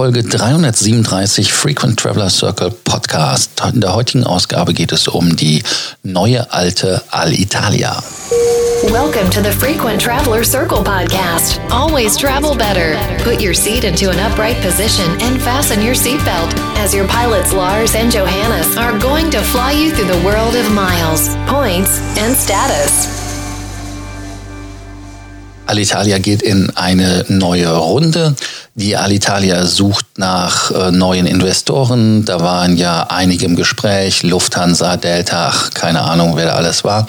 Folge 337 Frequent Traveler Circle Podcast. In der heutigen Ausgabe geht es um die neue alte Alitalia. Welcome to the Frequent Traveler Circle podcast. Always travel better. Put your seat into an upright position and fasten your seatbelt as your pilots Lars and Johannes are going to fly you through the world of miles, points, and status. Alitalia geht in eine neue Runde. Die Alitalia sucht nach äh, neuen Investoren. Da waren ja einige im Gespräch. Lufthansa, Delta, ach, keine Ahnung, wer da alles war.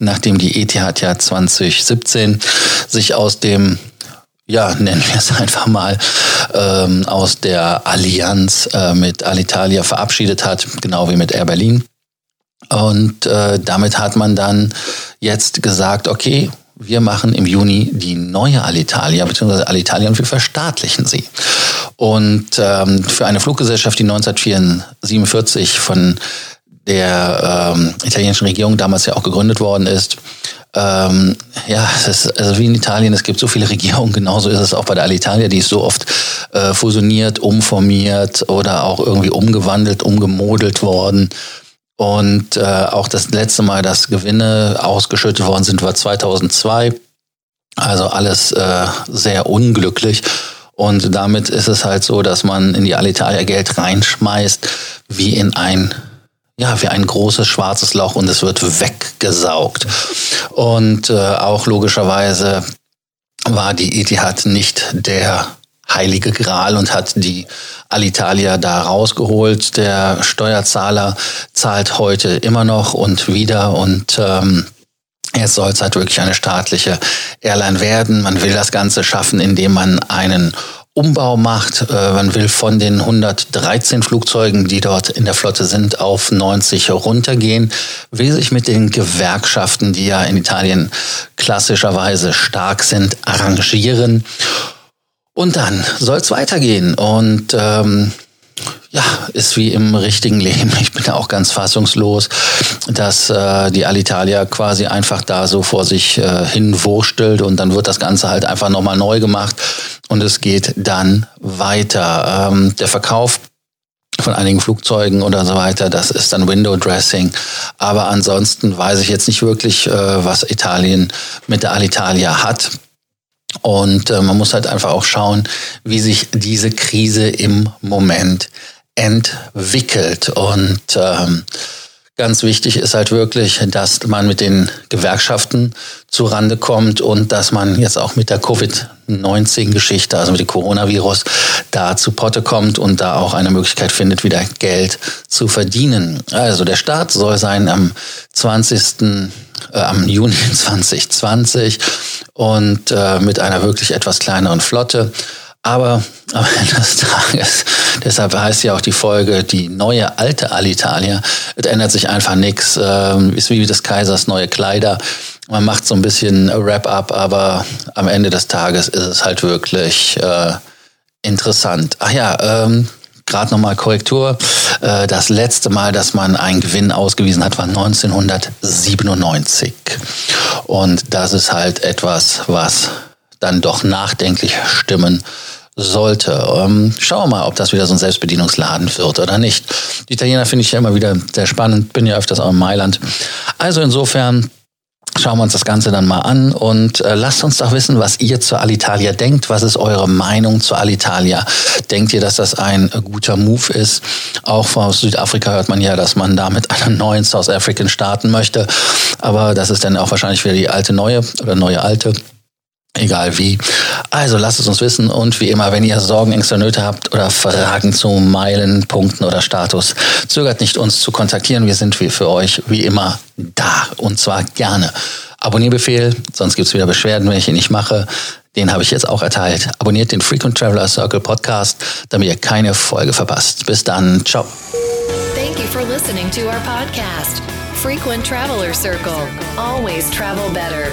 Nachdem die ETH ja 2017 sich aus dem ja, nennen wir es einfach mal, ähm, aus der Allianz äh, mit Alitalia verabschiedet hat, genau wie mit Air Berlin. Und äh, damit hat man dann jetzt gesagt, okay, wir machen im Juni die neue Alitalia, beziehungsweise Alitalia und wir verstaatlichen sie. Und ähm, für eine Fluggesellschaft, die 1947 von der ähm, italienischen Regierung damals ja auch gegründet worden ist, ähm, ja, es ist also wie in Italien, es gibt so viele Regierungen, genauso ist es auch bei der Alitalia, die ist so oft äh, fusioniert, umformiert oder auch irgendwie umgewandelt, umgemodelt worden. Und äh, auch das letzte Mal, dass Gewinne ausgeschüttet worden sind, war 2002. Also alles äh, sehr unglücklich. Und damit ist es halt so, dass man in die Alitalia Geld reinschmeißt, wie in ein ja, wie ein großes schwarzes Loch und es wird weggesaugt. Und äh, auch logischerweise war die Etihad nicht der heilige Gral und hat die Alitalia da rausgeholt. Der Steuerzahler zahlt heute immer noch und wieder und ähm, Jetzt soll es halt wirklich eine staatliche Airline werden. Man will das Ganze schaffen, indem man einen Umbau macht. Äh, man will von den 113 Flugzeugen, die dort in der Flotte sind, auf 90 runtergehen, will sich mit den Gewerkschaften, die ja in Italien klassischerweise stark sind, arrangieren und dann soll es weitergehen. Und ähm, ja, ist wie im richtigen Leben. Ich bin ja auch ganz fassungslos, dass äh, die Alitalia quasi einfach da so vor sich äh, hin wurstelt und dann wird das Ganze halt einfach nochmal neu gemacht und es geht dann weiter. Ähm, der Verkauf von einigen Flugzeugen oder so weiter, das ist dann Window Dressing. Aber ansonsten weiß ich jetzt nicht wirklich, äh, was Italien mit der Alitalia hat. Und äh, man muss halt einfach auch schauen, wie sich diese Krise im Moment entwickelt. Und ähm, ganz wichtig ist halt wirklich, dass man mit den Gewerkschaften zurande kommt und dass man jetzt auch mit der Covid-19-Geschichte, also mit dem Coronavirus, da zu Potte kommt und da auch eine Möglichkeit findet, wieder Geld zu verdienen. Also der Start soll sein am 20 äh, am Juni 2020 und äh, mit einer wirklich etwas kleineren Flotte. Aber am Ende des Tages, deshalb heißt ja auch die Folge die neue alte Alitalia, es ändert sich einfach nichts, äh, ist wie des Kaisers neue Kleider. Man macht so ein bisschen Wrap-up, aber am Ende des Tages ist es halt wirklich äh, interessant. Ach ja, ähm, gerade nochmal Korrektur. Äh, das letzte Mal, dass man einen Gewinn ausgewiesen hat, war 1997. Und das ist halt etwas, was dann doch nachdenklich stimmen sollte. Ähm, schauen wir mal, ob das wieder so ein Selbstbedienungsladen wird oder nicht. Die Italiener finde ich ja immer wieder sehr spannend, bin ja öfters auch in Mailand. Also insofern schauen wir uns das Ganze dann mal an und äh, lasst uns doch wissen, was ihr zur Alitalia denkt. Was ist eure Meinung zur Alitalia? Denkt ihr, dass das ein guter Move ist? Auch von Südafrika hört man ja, dass man da mit einer neuen South African starten möchte. Aber das ist dann auch wahrscheinlich wieder die alte neue oder neue alte. Egal wie. Also lasst es uns wissen und wie immer, wenn ihr Sorgen, Ängste, Nöte habt oder Fragen zu Meilen, Punkten oder Status, zögert nicht uns zu kontaktieren. Wir sind für euch wie immer da und zwar gerne. Abonnierbefehl, sonst gibt's wieder Beschwerden, wenn ich ihn nicht mache. Den habe ich jetzt auch erteilt. Abonniert den Frequent Traveler Circle Podcast, damit ihr keine Folge verpasst. Bis dann. Ciao. Thank you for listening to our podcast, Frequent Traveler Circle. Always travel better.